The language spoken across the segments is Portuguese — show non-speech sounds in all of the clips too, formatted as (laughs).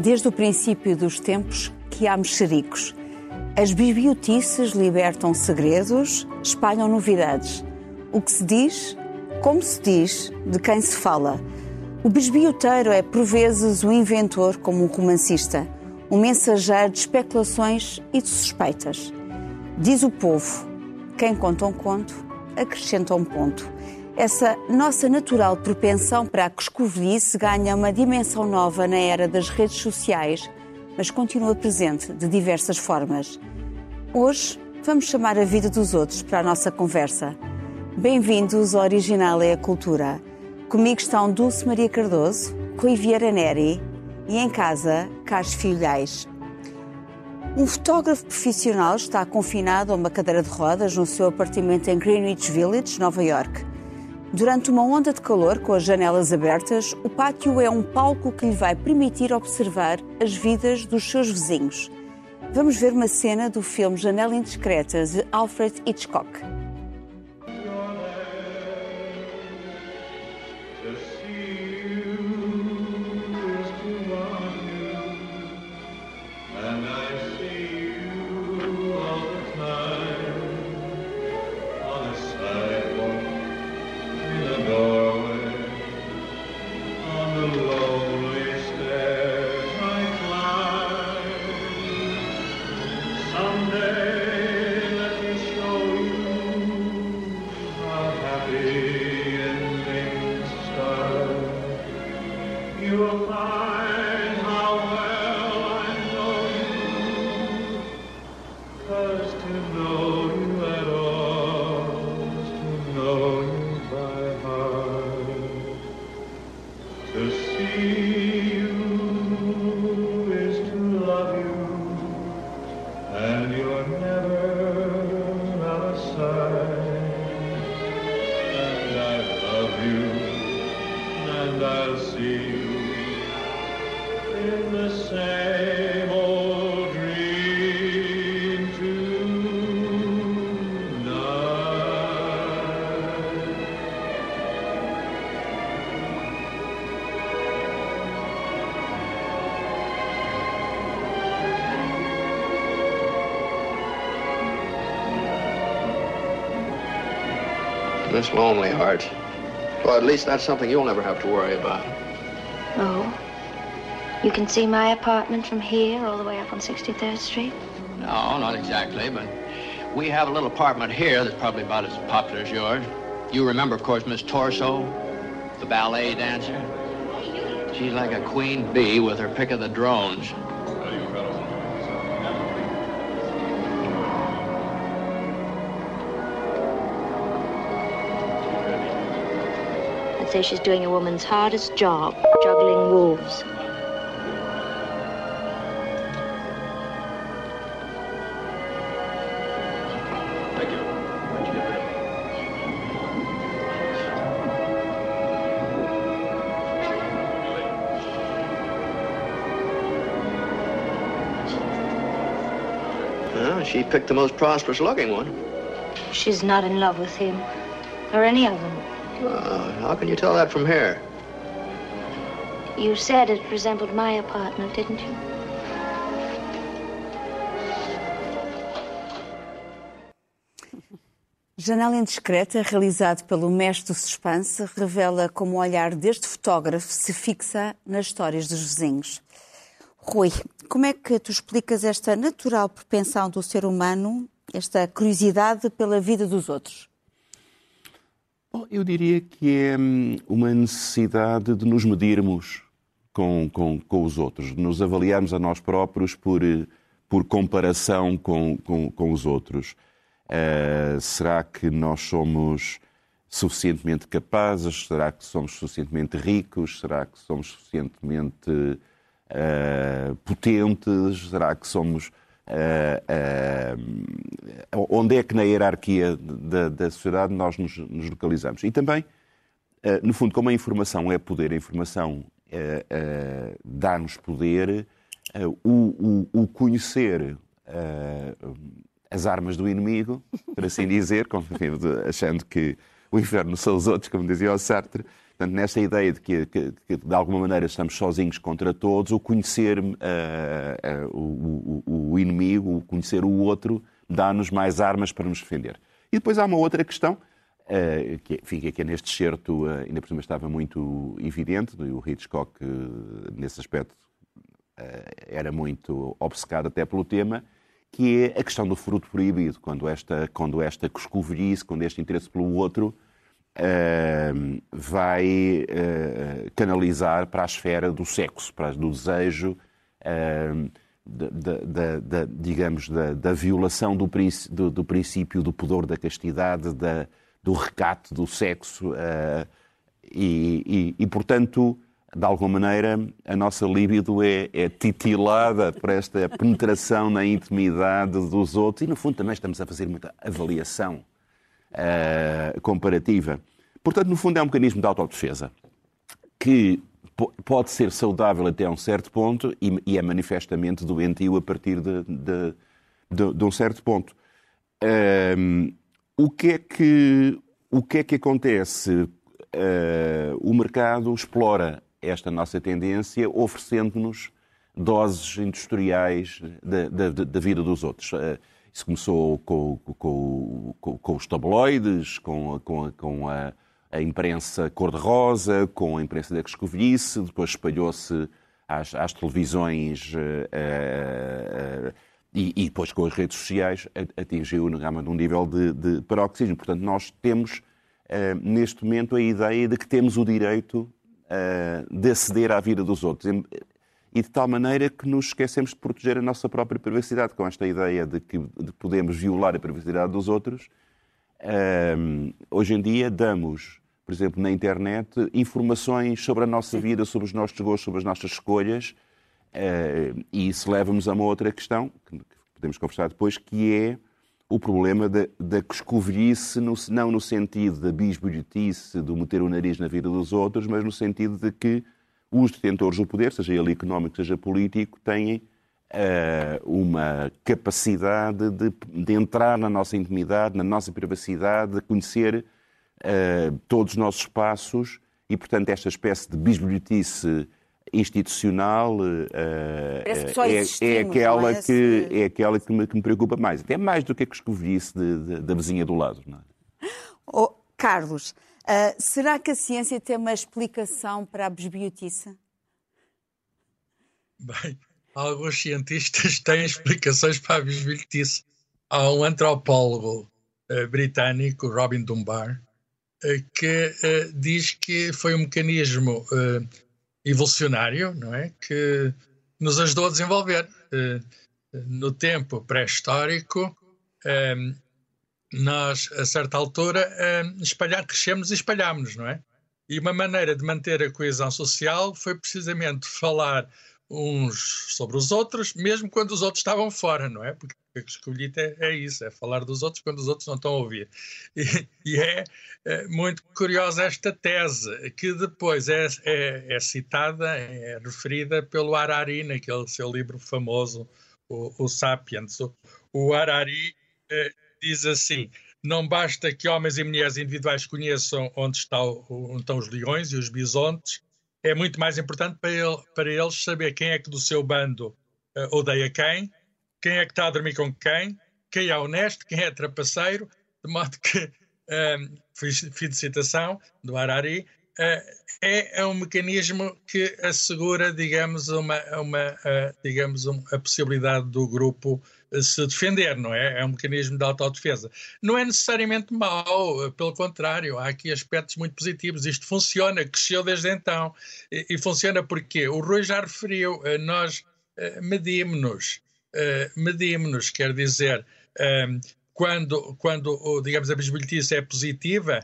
Desde o princípio dos tempos que há mexericos. As bibliotices libertam segredos, espalham novidades. O que se diz, como se diz, de quem se fala. O bisbilhoteiro é, por vezes, um inventor como um romancista, um mensageiro de especulações e de suspeitas. Diz o povo: quem conta um conto, acrescenta um ponto. Essa nossa natural propensão para a coscovilhice ganha uma dimensão nova na era das redes sociais, mas continua presente de diversas formas. Hoje, vamos chamar a vida dos outros para a nossa conversa. Bem-vindos ao Original é a Cultura. Comigo estão Dulce Maria Cardoso, Rui Vieira Neri e em casa, Carlos Filhais. Um fotógrafo profissional está confinado a uma cadeira de rodas no seu apartamento em Greenwich Village, Nova York. Durante uma onda de calor com as janelas abertas, o pátio é um palco que lhe vai permitir observar as vidas dos seus vizinhos. Vamos ver uma cena do filme Janela Indiscreta de Alfred Hitchcock. Lonely Heart. Well, at least that's something you'll never have to worry about. Oh? You can see my apartment from here all the way up on 63rd Street? No, not exactly, but we have a little apartment here that's probably about as popular as yours. You remember, of course, Miss Torso, the ballet dancer? She's like a queen bee with her pick of the drones. Say she's doing a woman's hardest job, juggling wolves. Thank you. Why'd you get back? Well, she picked the most prosperous looking one. She's not in love with him, or any of them. Uh, how can you tell that from here? You said it resembled my apartment, didn't you? Janela Indiscreta, realizado pelo mestre do suspense, revela como o olhar deste fotógrafo se fixa nas histórias dos vizinhos. Rui, como é que tu explicas esta natural propensão do ser humano, esta curiosidade pela vida dos outros? Bom, eu diria que é hum, uma necessidade de nos medirmos com, com, com os outros, de nos avaliarmos a nós próprios por, por comparação com, com, com os outros. Uh, será que nós somos suficientemente capazes? Será que somos suficientemente ricos? Será que somos suficientemente uh, potentes? Será que somos. Uh, onde é que na hierarquia da, da sociedade nós nos, nos, localizamos? E também, no fundo, como a informação é poder, a informação dá-nos poder, o, o, o conhecer as armas do inimigo, por assim dizer, (laughs) achando que o inferno são os outros, como dizia o Sartre. Portanto, nessa ideia de que, que, que, de alguma maneira estamos sozinhos contra todos, o conhecer uh, uh, o, o, o, inimigo, o conhecer o outro, dá-nos mais armas para nos defender. E depois há uma outra questão, uh, que, que é neste certo, ainda por cima estava muito evidente, o Hitchcock, nesse aspecto, era muito obcecado até pelo tema, que é a questão do fruto proibido, quando esta, quando esta coscovilhice, quando este interesse pelo outro uh, vai uh, canalizar para a esfera do sexo, para, do desejo, uh, da, da, da, digamos, da, violação do, do, do, princípio do pudor da castidade, da, do recato do sexo, e, e, e, portanto de alguma maneira, a nossa libido é, é, titilada por esta penetração na intimidade dos outros e, no fundo, também estamos a fazer muita avaliação uh, comparativa. Portanto, no fundo, é um mecanismo de autodefesa que pode ser saudável até um certo ponto e, e é manifestamente doentio a partir de, de, de, de um certo ponto. Uh, o, que é que, o que é que acontece? Uh, o mercado explora esta nossa tendência, oferecendo-nos doses industriais da, da, da, vida dos outros. Eh, isso começou com, com, com, com os tabloides, com, a, a, imprensa cor-de-rosa, com a imprensa da Escovilhice, depois espalhou-se às, às, televisões uh, uh, e, e, depois com as redes sociais atingiu num nível de, de paroxismo. Portanto, nós temos uh, neste momento a ideia de que temos o direito de aceder à vida dos outros. E de tal maneira que nos esquecemos de proteger a nossa própria privacidade, com esta ideia de que de podemos violar a privacidade dos outros. Uh, hoje em dia damos, por exemplo, na internet, informações sobre a nossa vida, sobre os nossos gostos, sobre as nossas escolhas, uh, e isso leva-nos a uma outra questão, que podemos conversar depois, que é o problema da, coscovilhice, não no sentido da bisbilhotice, do meter o nariz na vida dos outros, mas no sentido de que os detentores do poder, seja ele económico, seja político, têm uh, uma capacidade de, de, entrar na nossa intimidade, na nossa privacidade, de conhecer uh, todos os nossos passos e, portanto, esta espécie de bisbilhotice institucional uh, é, é, aquela é? que, é aquela que me, que me, preocupa mais. Até mais do que a que escovilhice da vizinha do lado. Não é? oh, Carlos, uh, será que a ciência tem uma explicação para a bisbiotice? Bem, alguns cientistas (laughs) têm explicações para a bisbilhotice. Há um antropólogo uh, britânico, Robin Dunbar, que diz que foi um mecanismo evolucionário, não é? Que nos ajudou a desenvolver. No tempo pré-histórico, ehm, nós, a certa altura, ehm, espalhar, crescemos e espalhámos, não é? E uma maneira de manter a coesão social foi precisamente falar uns sobre os outros, mesmo quando os outros estavam fora, não é? Porque o que escolhi é, é, isso, é falar dos outros quando os outros não estão a ouvir. E, e é, é, muito curiosa esta tese, que depois é, é, é, citada, é referida pelo Harari naquele seu livro famoso, o, o Sapiens. O, o Harari eh, diz assim, não basta que homens e mulheres individuais conheçam onde, está onde estão os leões e os bisontes, é muito mais importante para, ele, para eles saber quem é que do seu bando uh, odeia quem, quem é que está a dormir com quem, quem é honesto, quem é trapaceiro, de modo que, um, ehm, fim de citação do Harari, uh, é, é, um mecanismo que assegura, digamos, uma, uma uh, digamos, um, a possibilidade do grupo se defender, não é? É um mecanismo de autodefesa. Não é necessariamente mau, pelo contrário, há aqui aspectos muito positivos. Isto funciona, cresceu desde então. E, e funciona porque o Rui já referiu, eh, nós medimos-nos, medimos-nos, quer dizer, quando, quando digamos, a bisbilhotice é positiva,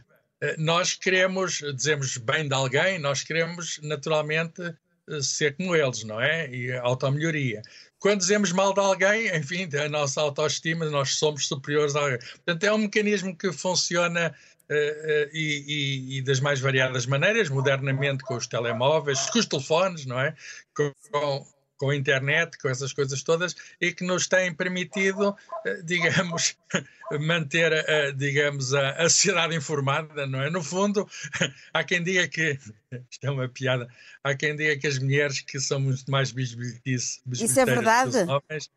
nós queremos, dizemos bem de alguém, nós queremos naturalmente ser como eles, não é? E automelhoria. Quando dizemos mal de alguém, enfim, a nossa autoestima, nós somos superiores a alguém. Portanto, é um mecanismo que funciona uh, uh, e, e, e, das mais variadas maneiras, modernamente com os telemóveis, com os telefones, não é? Com, com, com a internet, com essas coisas todas, e que nos têm permitido, eh, digamos, (laughs) manter, a, digamos, a, a sociedade informada, não é? No fundo, (laughs) há quem diga que, (laughs) isto é uma piada, há quem diga que as mulheres que são muito mais bisbilhetices, Isso é verdade? Homens,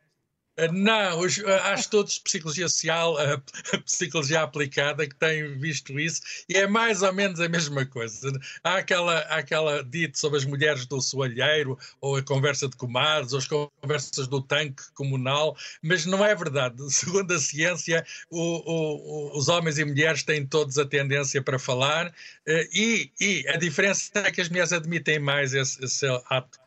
não, há estudos de psicologia social, a, (laughs) psicologia aplicada, que têm visto isso, e é mais ou menos a mesma coisa. Há aquela, aquela dito sobre as mulheres do soalheiro, ou a conversa de comadres, ou as conversas do tanque comunal, mas não é verdade. (laughs) Segundo a ciência, o, o, os homens e mulheres têm todos a tendência para falar, eh, e, e a diferença é que as mulheres admitem mais esse, esse ato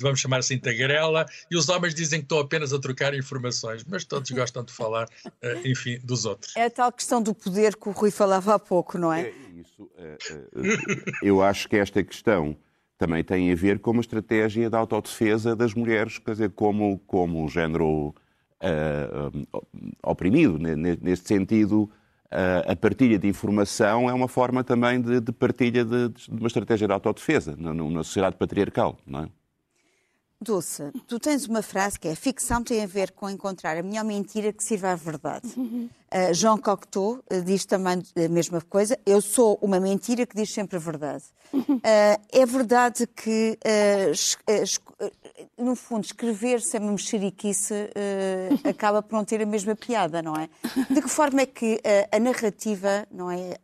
vamos chamar assim, tagarela, e os homens dizem que estão apenas a trocar informações, mas todos gostam de falar, eh, enfim, dos outros. É a tal questão do poder que o Rui falava há pouco, não é? é isso. É, é, eu acho que esta questão também tem a ver com uma estratégia de autodefesa das mulheres, quer dizer, como, como o género uh, oprimido, neste sentido a partilha de informação é uma forma também de, de partilha de, de, uma estratégia de autodefesa numa sociedade patriarcal, não é? Dulce, tu tens uma frase que é ficção tem a ver com encontrar a melhor mentira que sirva à verdade. Uhum. Uh, Jean Cocteau uh, diz também a mesma coisa. Eu sou uma mentira que diz sempre a verdade. Uhum. Uh, é verdade que, no fundo, escrever-se a uma mexeriquice (laughs) acaba por não ter a mesma piada, não é? De que forma é que a narrativa, não é?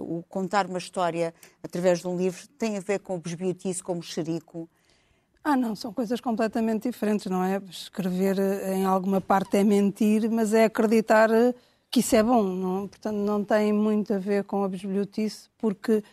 o contar uma história através de um livro tem a ver com o besbiotice, com o mexerico? Ah, não, são coisas completamente diferentes, não é? Escrever eh, em alguma parte é mentir, mas é acreditar eh, que isso é bom, não? Portanto, não tem muito a ver com a bisbilhotice, porque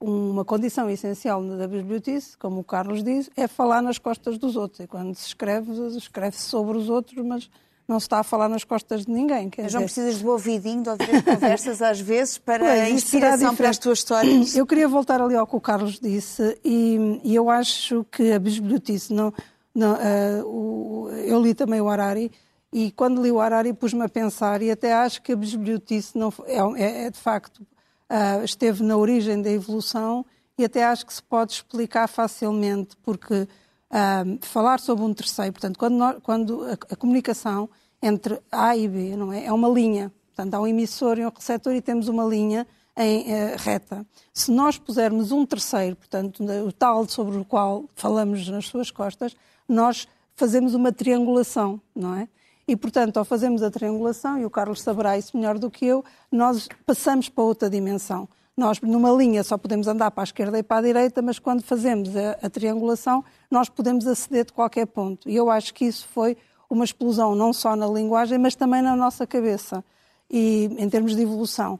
uma condição essencial da bisbilhotice, como o Carlos diz, é falar nas costas dos outros. E quando se escreve, escreve-se sobre os outros, mas não se está a falar nas costas de ninguém. Mas não precisas do ouvidinho, de ouvir as (laughs) conversas às vezes para pois, a inspiração para as tuas histórias? Eu queria voltar ali ao que o Carlos disse e, e eu acho que a bisbilhotice, não, não, uh, o, eu li também o Harari e quando li o Harari pus-me a pensar e até acho que a bisbilhotice não, é, é, é de facto uh, esteve na origem da evolução e até acho que se pode explicar facilmente porque uh, falar sobre um terceiro. Portanto, quando, nós, quando a, a, comunicação entre A e B não é, é uma linha. Portanto, há um emissor e um receptor e temos uma linha em uh, reta. Se nós pusermos um terceiro, portanto, o tal sobre o qual falamos nas suas costas, nós fazemos uma triangulação, não é? E, portanto, ao fazermos a triangulação, e o Carlos saberá isso melhor do que eu, nós passamos para outra dimensão. Nós, numa linha, só podemos andar para a esquerda e para a direita, mas quando fazemos a, a triangulação, nós podemos aceder de qualquer ponto. E eu acho que isso foi uma explosão não só na linguagem, mas também na nossa cabeça, e em termos de evolução.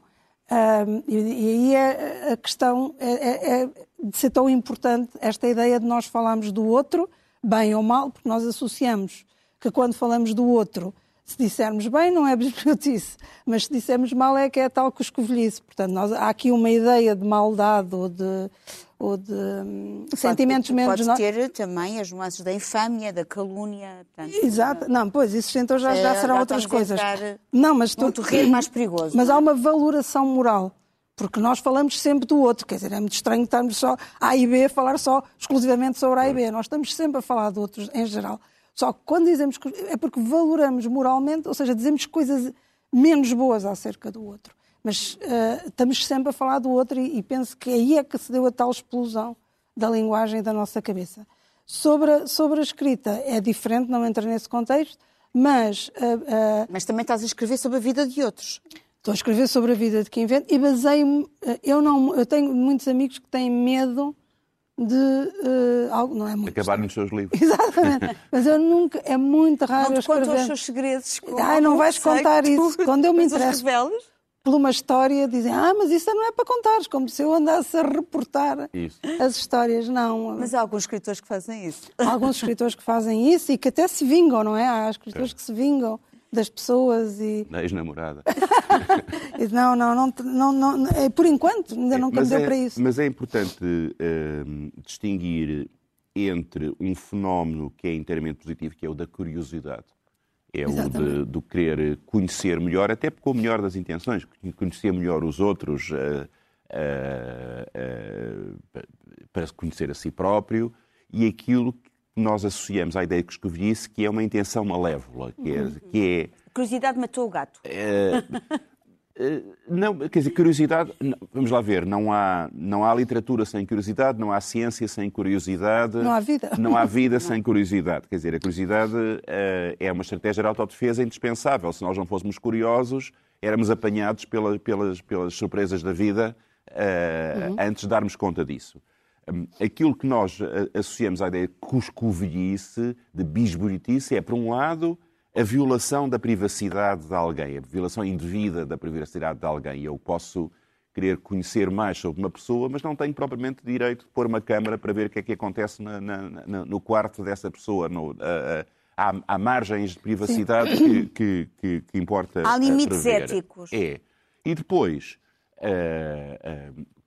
Um, e, e, aí é, a questão é, é, é, de ser tão importante esta ideia de nós falarmos do outro, bem ou mal, porque nós associamos que quando falamos do outro se dissermos bem, não é bisbilhotice, (laughs) mas se dissermos mal é que é tal que escovilhice. Portanto, nós, há aqui uma ideia de maldade ou de, ou de hum, sentimentos menos... Pode ter também as nuances da infâmia, da calúnia... Portanto, Exato. Não, pois, isso então já, já serão já outras coisas. Não, mas... Um terreno mais perigoso. Mas há uma valoração moral porque nós falamos sempre do outro, quer dizer, é muito estranho estarmos só A e B a falar só exclusivamente sobre A e B, nós estamos sempre a falar de outros em geral. Só que quando dizemos que é porque valoramos moralmente, ou seja, dizemos coisas menos boas acerca do outro. Mas uh, estamos sempre a falar do outro e, e, penso que aí é que se deu a tal explosão da linguagem da nossa cabeça. Sobre a, sobre a escrita é diferente, não entra nesse contexto, mas... Uh, uh, mas também estás a escrever sobre a vida de outros. Estou a escrever sobre a vida de quem inventa e baseio-me... Eu, não, eu tenho muitos amigos que têm medo de uh, algo, não é muito. Acabar nos seus livros. (laughs) Exatamente. Mas eu nunca, é muito raro não te escrever. os seus segredos. Ai, não vais contar isso. (laughs) Quando eu me interesso por uma história, dizem, ah, mas isso não é para contares, como se eu andasse a reportar isso. as histórias. Não. Mas há alguns escritores que fazem isso. Há alguns escritores que fazem isso e que até se vingam, não é? Há escritores é. que se vingam das pessoas e... Da ex-namorada. (laughs) não, não, não, não, não, é, por enquanto, ainda não mas deu é, para isso. Mas é importante uh, distinguir entre um fenómeno que é inteiramente positivo, que é o da curiosidade. É Exatamente. o de, do querer conhecer melhor, até com o melhor das intenções, conhecer melhor os outros, uh, uh, para se conhecer a si próprio, e aquilo que nós associamos à ideia de coscovilhice, que é uma intenção malévola, que é... Que é curiosidade matou o gato. É, não, quer dizer, curiosidade, vamos lá ver, não há, não há literatura sem curiosidade, não há ciência sem curiosidade. Não há vida. Não há vida sem curiosidade. Quer dizer, a curiosidade uh, é uma estratégia de autodefesa indispensável. Se nós não fôssemos curiosos, éramos apanhados pela, pelas, pelas surpresas da vida uh, uhum. antes de darmos conta disso. Um, aquilo que nós associamos à ideia de cuscovilhice, de bisburitice, é, por um lado, a violação da privacidade de alguém, a violação indevida da privacidade de alguém. Eu posso querer conhecer mais sobre uma pessoa, mas não tenho propriamente direito de pôr uma câmara para ver o que é que acontece na, na, no quarto dessa pessoa. No, há, há, margens de privacidade que, que, que, que, importa. Há limites éticos. É. E depois. Uh, uh,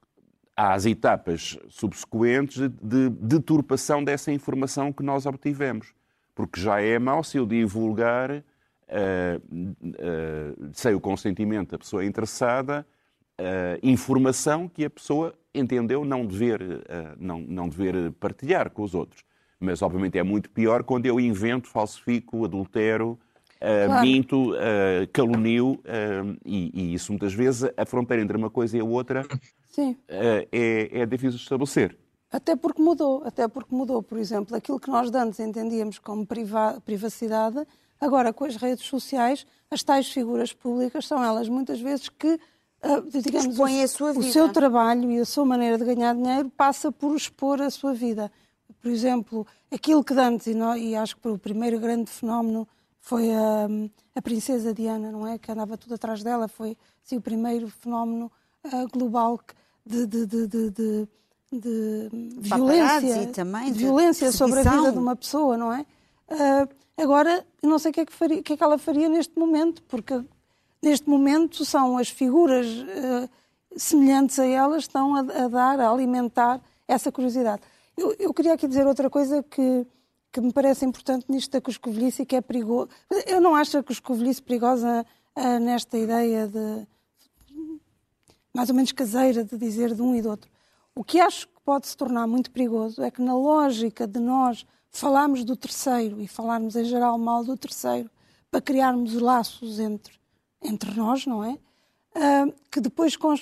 as etapas subsequentes de deturpação dessa informação que nós obtivemos porque já é mau se eu divulgar, uh, uh, sem o consentimento da pessoa interessada, uh, informação que a pessoa entendeu não dever, não, não dever partilhar com os outros. Mas, obviamente, é muito pior quando eu invento, falsifico, adultero, claro. minto, calunio, e, e, isso muitas vezes, a fronteira entre uma coisa e a outra é, é difícil de estabelecer. Até porque mudou, até porque mudou, por exemplo, aquilo que nós antes entendíamos como priva privacidade, agora com as redes sociais, as tais figuras públicas são elas muitas vezes que, digamos, o, o, seu trabalho e a sua maneira de ganhar dinheiro passa por expor a sua vida. Por exemplo, aquilo que antes, e, nós, e acho que o primeiro grande fenómeno foi a, a princesa Diana, não é? Que andava tudo atrás dela, foi assim, o primeiro fenómeno uh, global de, de, de, de violência, também, de violência sobre a vida de uma pessoa, não é? Uh, agora, não sei o que, é que, faria, o que, é que ela faria neste momento, porque neste momento são as figuras uh, semelhantes a elas que estão a, a, dar, a alimentar essa curiosidade. Eu, eu, queria aqui dizer outra coisa que, que me parece importante nisto da cuscovelhice e que é perigoso. Eu não acho a cuscovelhice perigosa uh, nesta ideia de mais ou menos caseira de dizer de um e do outro. O que acho que pode se tornar muito perigoso é que, na lógica de nós falarmos do terceiro e falarmos em geral mal do terceiro para criarmos laços entre, entre nós, não é? Uh, que depois com,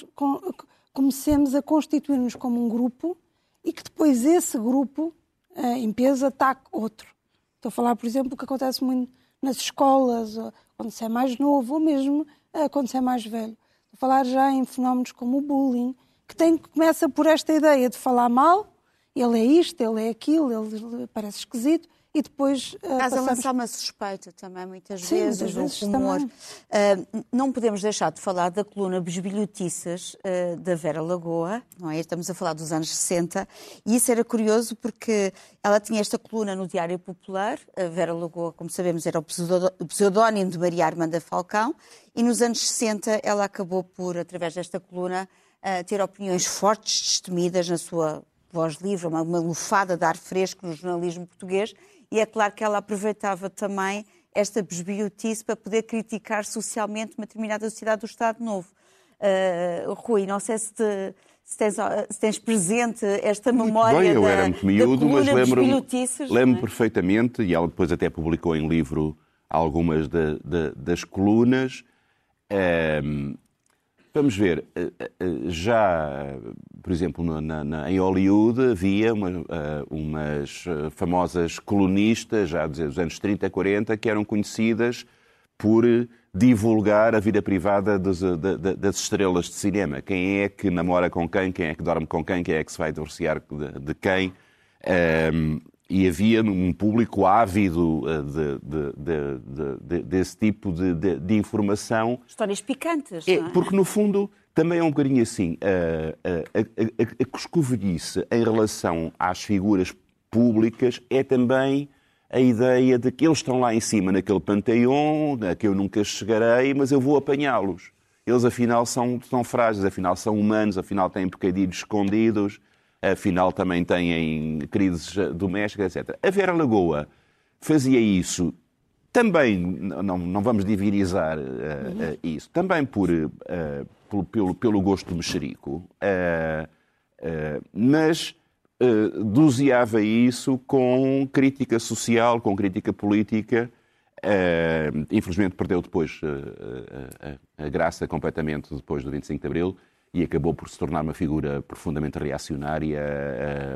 comecemos a constituir-nos como um grupo e que depois esse grupo, uh, em peso, ataque outro. Estou a falar, por exemplo, o que acontece muito nas escolas, quando se é mais novo, ou mesmo uh, quando se é mais velho. Estou a falar já em fenómenos como o bullying, que tem, começa por esta ideia de falar mal, ele é isto, ele é aquilo, ele parece esquisito, e depois. Uh, passamos... lançar uma suspeita também, muitas Sim, vezes, vezes um rumor. Uh, não podemos deixar de falar da coluna Bisbilhotiças uh, da Vera Lagoa, não é? Estamos a falar dos anos 60, e isso era curioso porque ela tinha esta coluna no Diário Popular. A Vera Lagoa, como sabemos, era o pseudónimo de Maria Armanda Falcão, e nos anos 60 ela acabou por, através desta coluna, uh, ter opiniões fortes, destemidas na sua voz livre, uma, uma lufada de ar fresco no jornalismo português, e é claro que ela aproveitava também esta besbiotice para poder criticar socialmente uma determinada sociedade do Estado Novo. Uh, Rui, não sei se, te, se, tens, se, tens, presente esta memória muito bem, eu da, era muito miúdo, mas lembro, lembro é? perfeitamente, e ela depois até publicou em livro algumas de, de, das colunas. Um, Vamos ver, eh, eh, já, por exemplo, na, na, em Hollywood havia uma, eh, umas famosas colunistas, já dos anos 30, 40, que eram conhecidas por divulgar a vida privada das, das, estrelas de cinema. Quem é que namora com quem, quem é que dorme com quem, quem é que se vai divorciar de, de quem. Um, ehm, e havia um público ávido eh, de, de, de, desse tipo de, informação. Histórias picantes, é, não é? Porque, no fundo, também é um bocadinho assim, a, a, a, a coscovilhice em relação às figuras públicas é também a ideia de que eles estão lá em cima naquele panteão, a que eu nunca chegarei, mas eu vou apanhá-los. Eles afinal são, são frágeis, afinal são humanos, afinal têm bocadinhos escondidos, afinal também têm crises domésticas, etc. A Vera Lagoa fazia isso também, não, não vamos divinizar uh, uh, isso, também por, uh, pelo, pelo, gosto mexerico, mas doseava isso com crítica social, com crítica política. Infelizmente perdeu depois a graça completamente depois do 25 de Abril e acabou por se tornar uma figura profundamente reacionária,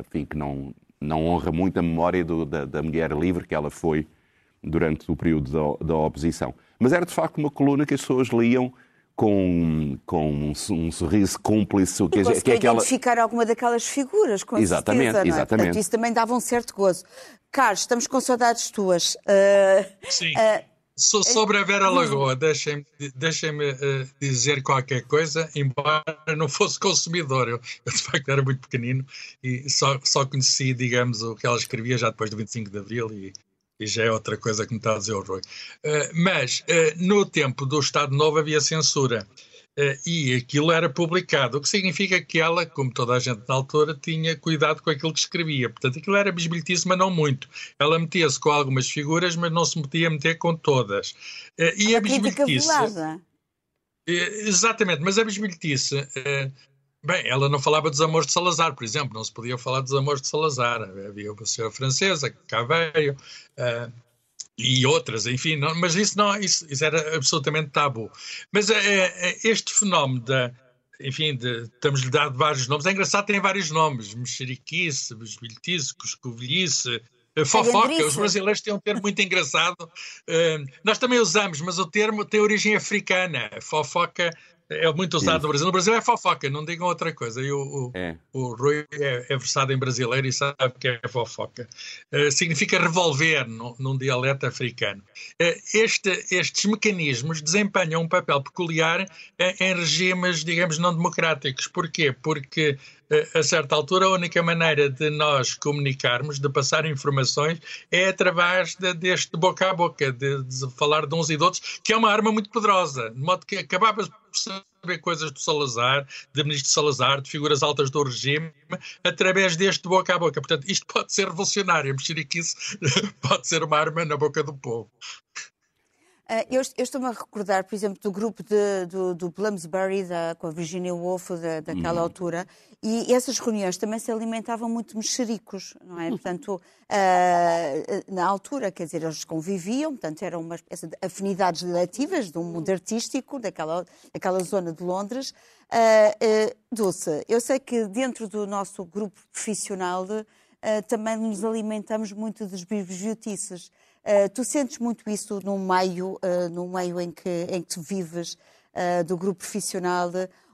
enfim, que não, não honra muito a memória do, da, da, mulher livre que ela foi durante o período da, da oposição. Mas era de facto uma coluna que as pessoas liam com, com um, um sorriso cúmplice. Que, é, que é aquela... identificar alguma daquelas figuras, com exatamente, certeza. É? Exatamente. Portanto, isso também dava um certo gozo. Carlos, estamos com saudades tuas. Uh, Sim. Uh, So, sobre a Vera Lagoa, deixem-me deixem uh, dizer qualquer coisa, embora não fosse consumidor. Eu, eu, de facto era muito pequenino e só, só conheci, digamos, o que ela escrevia já depois do 25 de Abril e, e já é outra coisa que me está a dizer o Rui. Uh, mas uh, no tempo do Estado Novo havia censura e aquilo era publicado, o que significa que ela, como toda a gente na altura, tinha cuidado com aquilo que escrevia. Portanto, aquilo era bisbilhotice, mas não muito. Ela metia-se com algumas figuras, mas não se metia a meter com todas. e a, a bisbilhotice. Exatamente, mas a bisbilhotice Bem, ela não falava dos amores de Salazar, por exemplo, não se podia falar dos amores de Salazar. Havia uma senhora francesa que cá veio e outras, enfim, não, mas isso, não, isso, isso, era absolutamente tabu. Mas uh, este fenómeno da, enfim, estamos-lhe dado vários nomes. É engraçado, tem vários nomes: mexeriquice, bisbilhotice, cuscovilhice, Fofoca, os brasileiros têm um termo muito engraçado. Uh, nós também usamos, mas o termo tem origem africana. Fofoca é muito usado no Brasil. No Brasil é fofoca, não digam outra coisa. E o, o, é. o Rui é, é, versado em brasileiro e sabe que é fofoca. Uh, significa revolver num, num dialeto africano. Uh, este, estes mecanismos desempenham um papel peculiar uh, em regimes, digamos, não democráticos. Porquê? Porque a certa altura, a única maneira de nós comunicarmos, de passar informações, é através de, deste boca a boca, de, de, falar de uns e de outros, que é uma arma muito poderosa, de modo que acabava saber coisas do Salazar, de ministro Salazar, de figuras altas do regime, através deste boca a boca. Portanto, isto pode ser revolucionário, mexeriquice (laughs) pode ser uma arma na boca do povo. Uh, eu, eu estou-me a recordar, por exemplo, do grupo de, do, do Bloomsbury, da, com a Virginia Woolf, da, daquela uhum. altura, e essas reuniões também se alimentavam muito de mexericos, não é? (laughs) Portanto, uh, na altura, quer dizer, eles conviviam, portanto, eram uma espécie de afinidades relativas de um mundo artístico daquela, daquela zona de Londres. Uh, Dulce, eu sei que dentro do nosso grupo profissional também nos alimentamos muito dos bibliotices. Uh, tu sentes muito isso no meio, uh, no meio em que, em que tu vives, uh, do grupo profissional,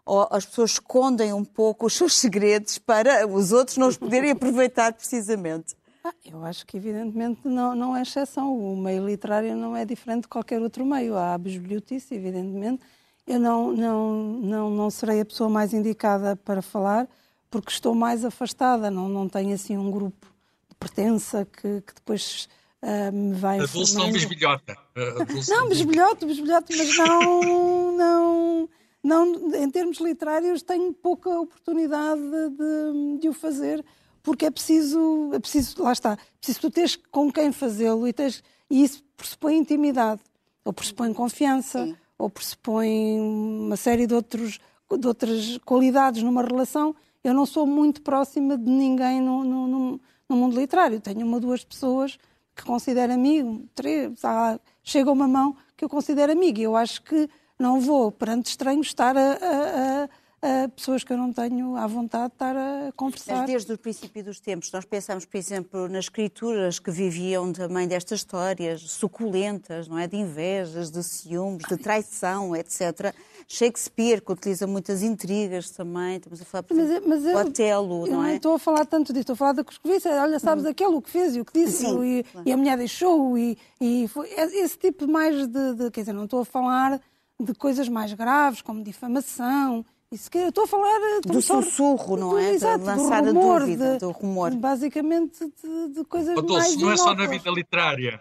ou as pessoas escondem um pouco os seus segredos para os outros não os poderem (laughs) aproveitar precisamente? Ah, eu acho que, evidentemente, não, não é exceção. O meio literário não é diferente de qualquer outro meio. Há a bibliotice, evidentemente. Eu não, não, não, não serei a pessoa mais indicada para falar, porque estou mais afastada. Não, não tenho assim um grupo de pertença que, que depois me vai a Dulce não bisbilhota. Não, bisbilhoto, bisbilhoto, mas não, (laughs) não, não, em termos literários tenho pouca oportunidade de, de o fazer, porque é preciso, é preciso, lá está, preciso tu teres com quem fazê-lo e, tens, e isso pressupõe intimidade, ou pressupõe confiança, Sim. ou pressupõe uma série de, outros, de outras qualidades numa relação. Eu não sou muito próxima de ninguém no, no, no, no mundo literário, tenho uma ou duas pessoas que considero amigo, três, chega uma mão que eu considero amigo. E eu acho que não vou, perante estranhos, estar a, a, a a pessoas que eu não tenho à vontade de estar a conversar. Mas desde o princípio dos tempos, nós pensamos, por exemplo, nas escrituras que viviam também destas histórias suculentas, não é? De invejas, de ciúmes, de traição, etc. Shakespeare, que utiliza muitas intrigas também, estamos a falar, por exemplo, mas, mas eu, Otelo, não é? não estou a falar tanto disso, estou a falar da coscovice, olha, sabes hum. aquele o que fez e o que disse, Sim, e, claro. e, a mulher deixou, e, e foi esse tipo mais de, de, quer dizer, não estou a falar de coisas mais graves, como difamação, Isso que eu estou a falar eh, do só- sussurro, não é? Exato, lançar a do rumor, dúvida, de- do rumor. Basicamente de, de coisas Oh, mais Dulce, não é só na vida literária.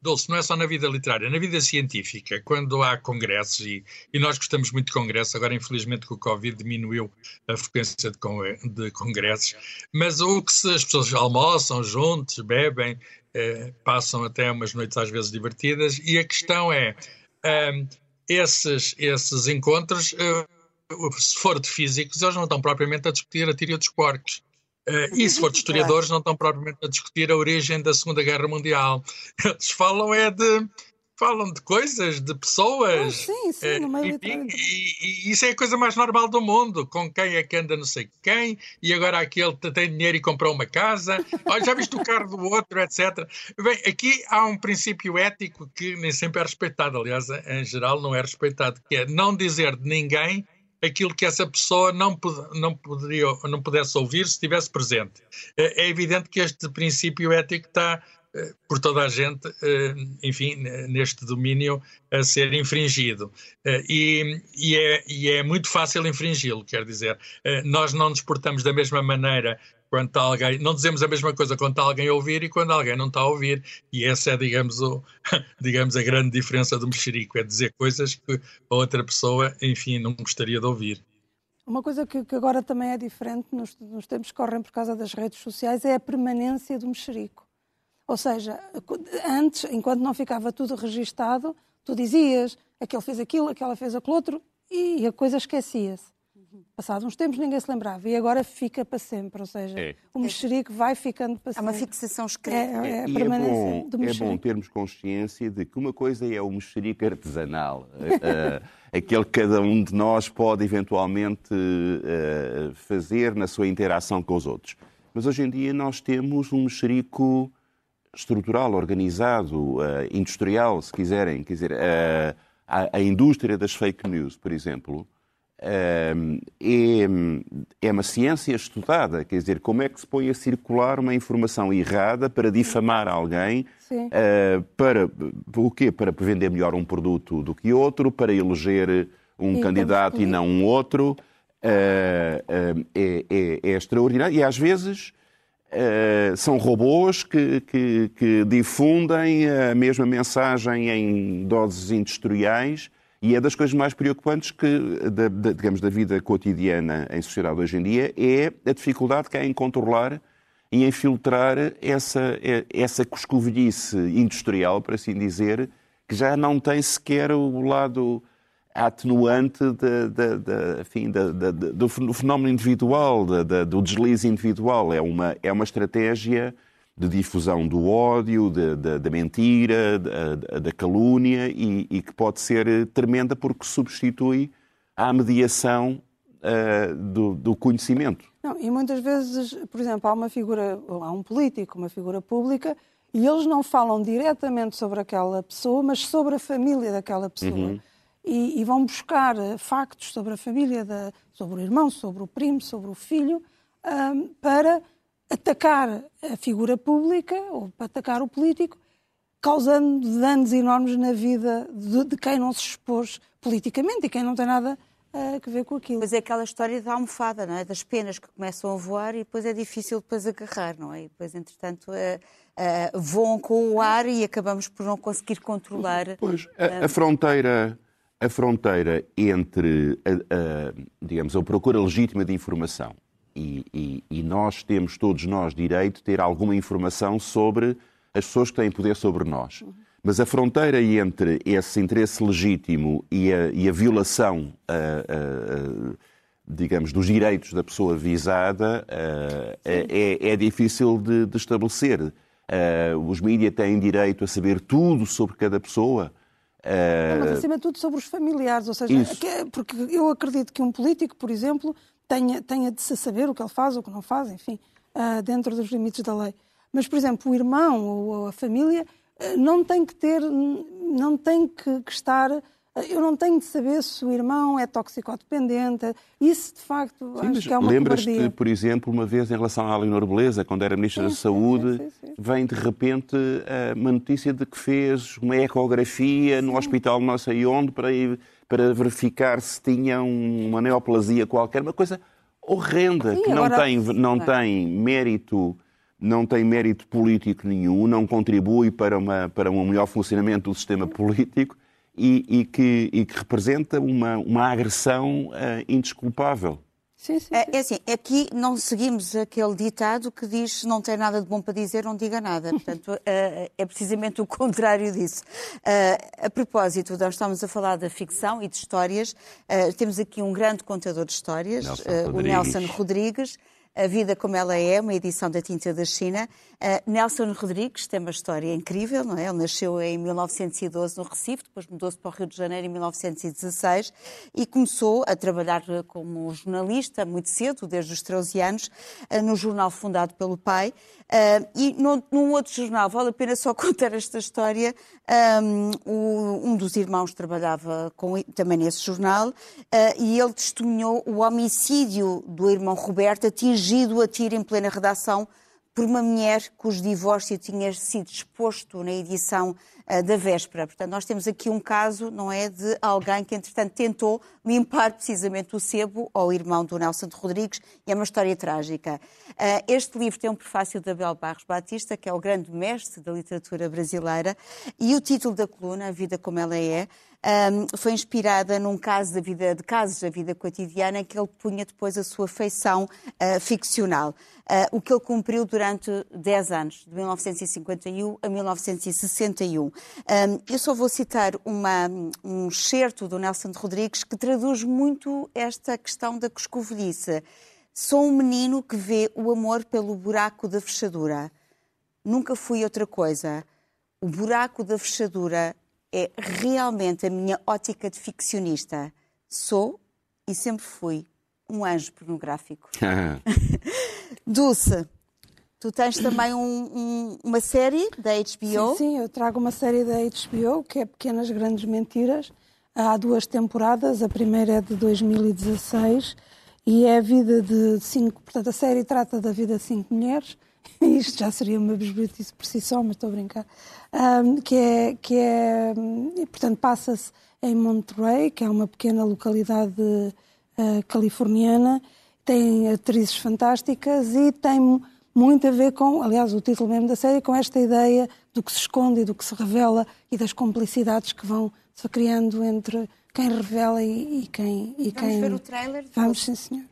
Dulce, não é só na vida literária, na vida científica, quando há congressos, e, e nós gostamos muito de congressos, agora infelizmente com o Covid diminuiu a frequência de, con- de congressos, mas o que se, as pessoas almoçam juntos, bebem, eh, passam até umas noites às vezes divertidas, e a questão é, ahm, esses, esses encontros, eh, se for de físicos, eles não estão propriamente a discutir a teoria dos quarks. Eh, e se for de historiadores, não estão propriamente a discutir a origem da Segunda Guerra Mundial. (laughs) Eles falam é de falam de coisas, de pessoas. Ah, sim, sim, eh, no meio literário. e, e isso é a coisa mais normal do mundo. Com quem é que anda não sei quem, e agora aquele te- tem dinheiro e comprou uma casa, (laughs) olha, já viste o carro do outro, etc. Bem, aqui há um princípio ético que nem sempre é respeitado, aliás, em geral não é respeitado, que é não dizer de ninguém aquilo que essa pessoa não, não, poderia, não pudesse ouvir se estivesse presente. É é evidente que este princípio ético está eh, por toda a gente, eh, enfim, neste domínio a ser infringido. Eh, E, e é, e é muito fácil infringi-lo, quer dizer, nós não nos portamos da mesma maneira quando está alguém, não dizemos a mesma coisa quando está alguém a ouvir e quando alguém não está a ouvir. E essa é, digamos, o, (laughs) digamos a grande diferença do mexerico, é dizer coisas que a outra pessoa, enfim, não gostaria de ouvir. Uma coisa que, que agora também é diferente nos, nos tempos que correm por causa das redes sociais é a permanência do mexerico. Ou seja, antes, enquanto não ficava tudo registado, tu dizias aquele fez aquilo, aquela fez aquilo outro e a coisa esquecia-se. Passados uns tempos ninguém se lembrava e agora fica para sempre. Ou seja, É. o mexerico vai ficando para Há sempre. uma fixação escrita. É, é é permanência bom, é bom termos consciência de que uma coisa é o mexerico artesanal, (laughs) eh, aquele que cada um de nós pode eventualmente eh, fazer na sua interação com os outros. Mas hoje em dia nós temos um mexerico estrutural, organizado, eh, industrial, se quiserem. Quer dizer, a, a indústria das fake news, por exemplo, é, é uma ciência estudada. Quer dizer, como é que se põe a circular uma informação errada para difamar alguém, Sim. eh, para o quê? Para vender melhor um produto do que outro, para eleger um E candidato e não um outro. Eh, eh, é, é- é extraordinário. E às vezes são robôs que, que- que difundem a mesma mensagem em doses industriais e é das coisas mais preocupantes que, da, da- digamos, da vida cotidiana em sociedade hoje em dia é a dificuldade que há em controlar e em filtrar essa, essa coscovilhice industrial, por assim dizer, que já não tem sequer o lado atenuante da- da- da- enfim, do fen- do fenómeno individual, do deslize individual. É uma, é uma estratégia de difusão do ódio, da- mentira, da, calúnia e, e que pode ser tremenda porque substitui à mediação ah, do, do conhecimento. Não, e muitas vezes, por exemplo, há uma figura, há um político, uma figura pública, e eles não falam diretamente sobre aquela pessoa, mas sobre a família daquela pessoa. E, e vão buscar eh, factos sobre a família, da- sobre o irmão, sobre o primo, sobre o filho, ahm, para atacar a figura pública ou para atacar o político, causando danos enormes na vida de, de quem não se expôs politicamente e quem não tem nada eh, a ver com aquilo. Depois é aquela história da almofada, não é? Das penas que começam a voar e depois é difícil depois agarrar, não é? E depois, entretanto, eh, eh, voam com o ar e acabamos por não conseguir controlar. Pois, a, a fronteira, a fronteira entre, a, a, digamos, a procura legítima de informação e, e- e nós temos, todos nós, direito de ter alguma informação sobre as pessoas que têm poder sobre nós. Mas a fronteira entre esse interesse legítimo e a, e a violação, digamos, dos direitos da pessoa visada é, é difícil de, de estabelecer. Os mídias têm direito a saber tudo sobre cada pessoa. Ah, Mas acima de tudo sobre os familiares, ou seja, Isso. é- porque eu acredito que um político, por exemplo, tenha, tenha de se saber o que ele faz, o que não faz, enfim, ah, dentro dos limites da lei. Mas, por exemplo, o irmão ou a família ah, não tem que ter, não tem que, que estar. ah, Eu não tenho de saber se o irmão é toxicodependente. Isso, de facto, Sim, acho que é uma lembras-te, por exemplo, uma vez em relação à Leonor Beleza, quando era Ministra Sim, da Saúde, sim, vem de repente uma notícia de que fez uma ecografia no hospital não sei onde para, ir- para verificar se tinha uma neoplasia qualquer, uma coisa horrenda, que não, agora- tem, não tem mérito não tem mérito político nenhum, não contribui para, uma, para um melhor funcionamento do sistema político e, e que, e que representa uma, uma agressão eh, indesculpável. Sim, sim. É, é assim, aqui não seguimos aquele ditado que diz não tem nada de bom para dizer, não diga nada. Portanto, (laughs) eh, é precisamente o contrário disso. Eh, a propósito, nós estamos a falar da ficção e de histórias. Eh, Temos aqui um grande contador de histórias, Nelson eh, o Rodrigues. Nelson Rodrigues. A Vida Como Ela É, uma edição da Tinta da China. Uh, Nelson Rodrigues tem uma história incrível, não é? Ele nasceu em 1912 no Recife, depois mudou-se para o Rio de Janeiro em 1916 e começou a trabalhar uh, como jornalista muito cedo, desde os 13 anos, uh, no jornal fundado pelo pai. Uh, e num, num outro jornal, vale a pena só (laughs) contar esta história, um, o- um dos irmãos trabalhava com, também nesse jornal e ele testemunhou o homicídio do irmão Roberto, atingido a tiro em plena redação por uma mulher cujo divórcio tinha sido exposto na edição ah, da véspera. Portanto, nós temos aqui um caso, não é, de alguém que, entretanto, tentou limpar precisamente o sebo ao irmão do Nelson de Rodrigues e é uma história trágica. Ah, este livro tem um prefácio de Abel Barros Batista, que é o grande mestre da literatura brasileira, e o título da coluna, A Vida Como Ela É, um, foi inspirada num caso da vida, de casos da vida cotidiana que ele punha depois a sua feição uh, ficcional. Uh, o que ele cumpriu durante 10 anos, de 1951 a 1961. Um, eu só vou citar uma, um excerto do Nelson Rodrigues que traduz muito esta questão da coscovilhice. Sou um menino que vê o amor pelo buraco da fechadura. Nunca fui outra coisa. O buraco da fechadura é realmente a minha ótica de ficcionista. Sou e sempre fui um anjo pornográfico. (laughs) Dulce, tu tens também um- um- uma série da HBO. Sim, sim, eu trago uma série da HBO que é Pequenas Grandes Mentiras. Há duas temporadas, a primeira é de 2016 e é a vida de cinco. Portanto, a série trata da vida de cinco mulheres. (laughs) Isto já seria uma bisbilhotice por si só, mas estou a brincar. Ahm, que é. Que é e, portanto, passa-se em Monterey, que é uma pequena localidade ah, californiana. Tem atrizes fantásticas e tem muito a ver com, aliás, o título mesmo da série, com esta ideia do que se esconde e do que se revela e das complicidades que vão se criando entre quem revela e, e quem. E Vamos quem... ver o trailer? Vamos, sim, senhor.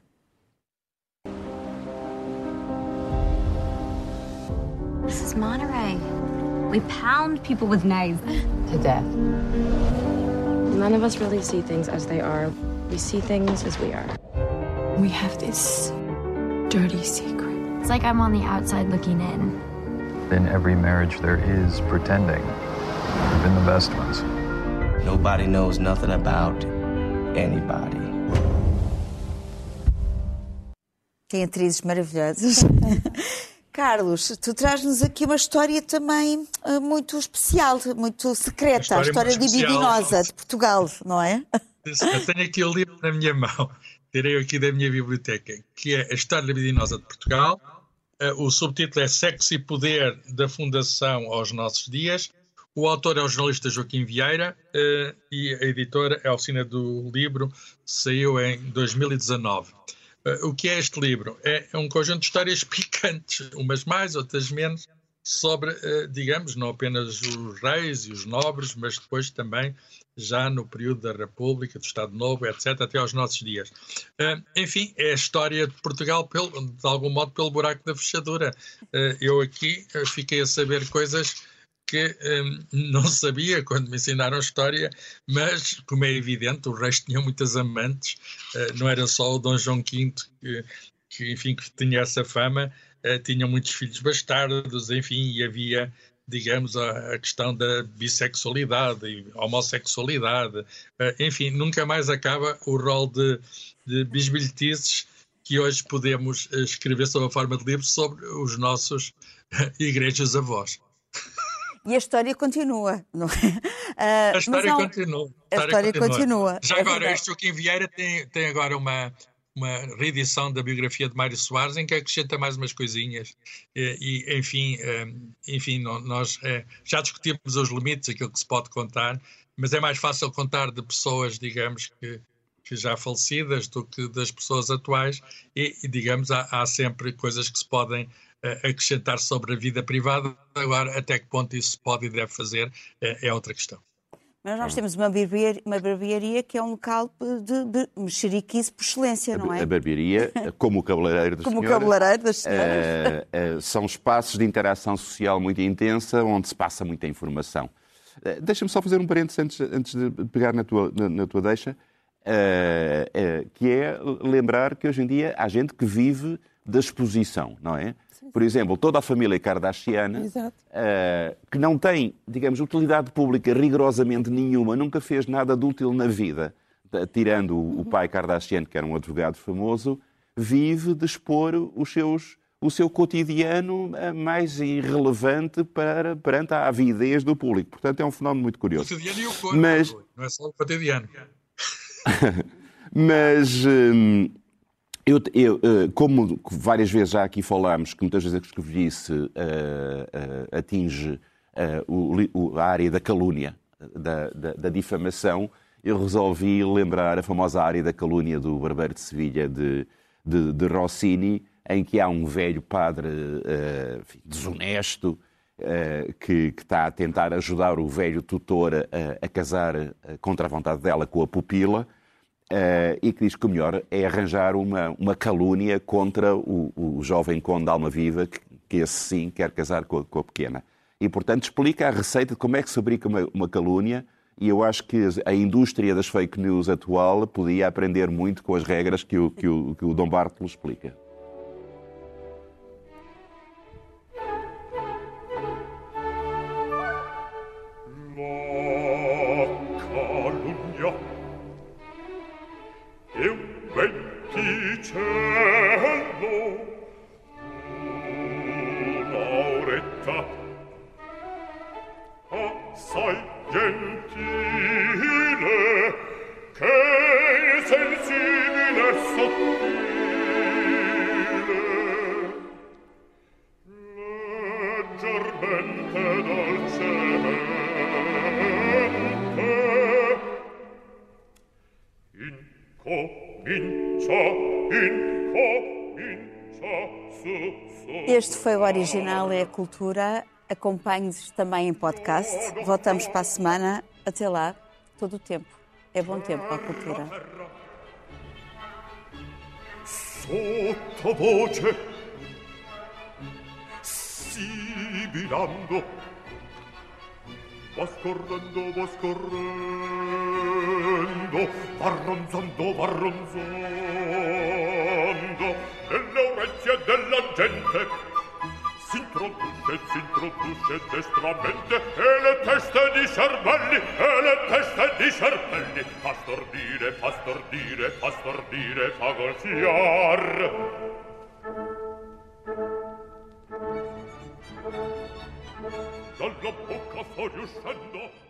This is Monterey. We pound people with knives. to death. None of us really see things as they are. We see things as we are. We have this dirty secret. It's like I'm on the outside looking in. In every marriage, there is pretending, even the best ones. Nobody knows nothing about anybody. Tem atrizes maravilhosas. (laughs) Carlos, tu traz-nos aqui uma história também ah, muito especial, muito secreta, a história de. Bibinosa, de Portugal, não é? Eu tenho aqui o livro na minha mão, tirei aqui da minha biblioteca, que é A História Libidinosa de Portugal. Eh, O subtítulo é Sexo e Poder da Fundação aos Nossos Dias. O autor é o jornalista Joaquim Vieira eh, e a editora é a oficina do livro, saiu em 2019. Eh, O que é este livro? É é um conjunto de histórias (laughs) picantes, umas mais, outras menos, sobre, eh, digamos, não apenas os reis e os nobres, mas depois também já no período da República, do Estado Novo, etc., até aos nossos dias. Eh, enfim, é a história de Portugal, pelo, de algum modo, pelo buraco da fechadura. Eu aqui fiquei a saber coisas que eh, não sabia quando me ensinaram história, mas, como é evidente, o resto tinha muitas amantes, eh, não era só o Dom João V que, que, enfim, que tinha essa fama, eh, tinham muitos filhos bastardos, enfim, e havia digamos, a, a questão da bissexualidade e homossexualidade. Eh, enfim, nunca mais acaba o rol de, de bisbilhotices que hoje podemos escrever sob a forma de livros sobre os nossos igrejas avós. E a história continua, não é? (laughs) Ah, A mas história há continua. A história continua. Já é agora, verdade. este Joaquim Vieira tem, tem agora uma, uma reedição da biografia de Mário Soares em que acrescenta mais umas coisinhas. E, e, enfim, eh, enfim nó- nós eh, já discutimos os limites, aquilo que se pode contar, mas é mais fácil contar de pessoas, digamos, que, que já falecidas do que das pessoas atuais, e, e digamos, há, há, sempre coisas que se podem uh, acrescentar sobre a vida privada. Agora, até que ponto isso pode e deve fazer é, é outra questão. Mas nós temos uma barbearia, uma barbearia que é um local de, mexeriquice por excelência, não é? A barbearia, (laughs) como o cabeleireiro das como senhoras. Como o cabeleireiro das senhoras. Uh, uh, são espaços de interação social muito intensa, onde se passa muita informação. Uh, Deixa-me só fazer um parênteses antes, antes de pegar na tua, na, na tua deixa, que é lembrar que hoje em dia há gente que vive da exposição, não é? por exemplo, toda a família Kardashiana, uh, que não tem, digamos, utilidade pública rigorosamente nenhuma, nunca fez nada de útil na vida, tirando o pai Kardashian, que era um advogado famoso, vive de expor os seus, o seu cotidiano mais irrelevante para, perante a avidez do público. Portanto, é um fenómeno muito curioso. O cotidiano e o corpo, Mas... não é só o cotidiano. (laughs) Mas... Hum, eu, eu, eh, como várias vezes já aqui falámos, que muitas vezes a escrevice uh, uh, atinge uh, o, a área da calúnia, da, da, da, difamação, eu resolvi lembrar a famosa área da calúnia do Barbeiro de Sevilha de, de, de Rossini, em que há um velho padre enfim, desonesto que, que, está a tentar ajudar o velho tutor a, a casar contra a vontade dela com a pupila Uh, e que diz que o melhor é arranjar uma, uma calúnia contra o, o jovem conde Alma Viva, que, que esse sim quer casar com a, com a, pequena. E, portanto, explica a receita de como é que se fabrica uma, uma calúnia, e eu acho que a indústria das fake news atual podia aprender muito com as regras que o, que o, que o Dom Bartolo explica. cielo un'auretta assai gentile che sensibile sottile. Este foi o original é a cultura. Acompanhe-nos também em podcast. Voltamos para a semana. Até lá, todo o tempo. É bom tempo para a cultura. Sottovoce, sibilando, va scorrendo, va scorrendo, va ronzando, va ronzando, nelle orecchie della gente. S'introduce, s'introduce destramente e le teste di cervelli, e le teste di cervelli, fa stordire, fa stordire, fa stordire, fa gonfiar. Dalla bocca sto riuscendo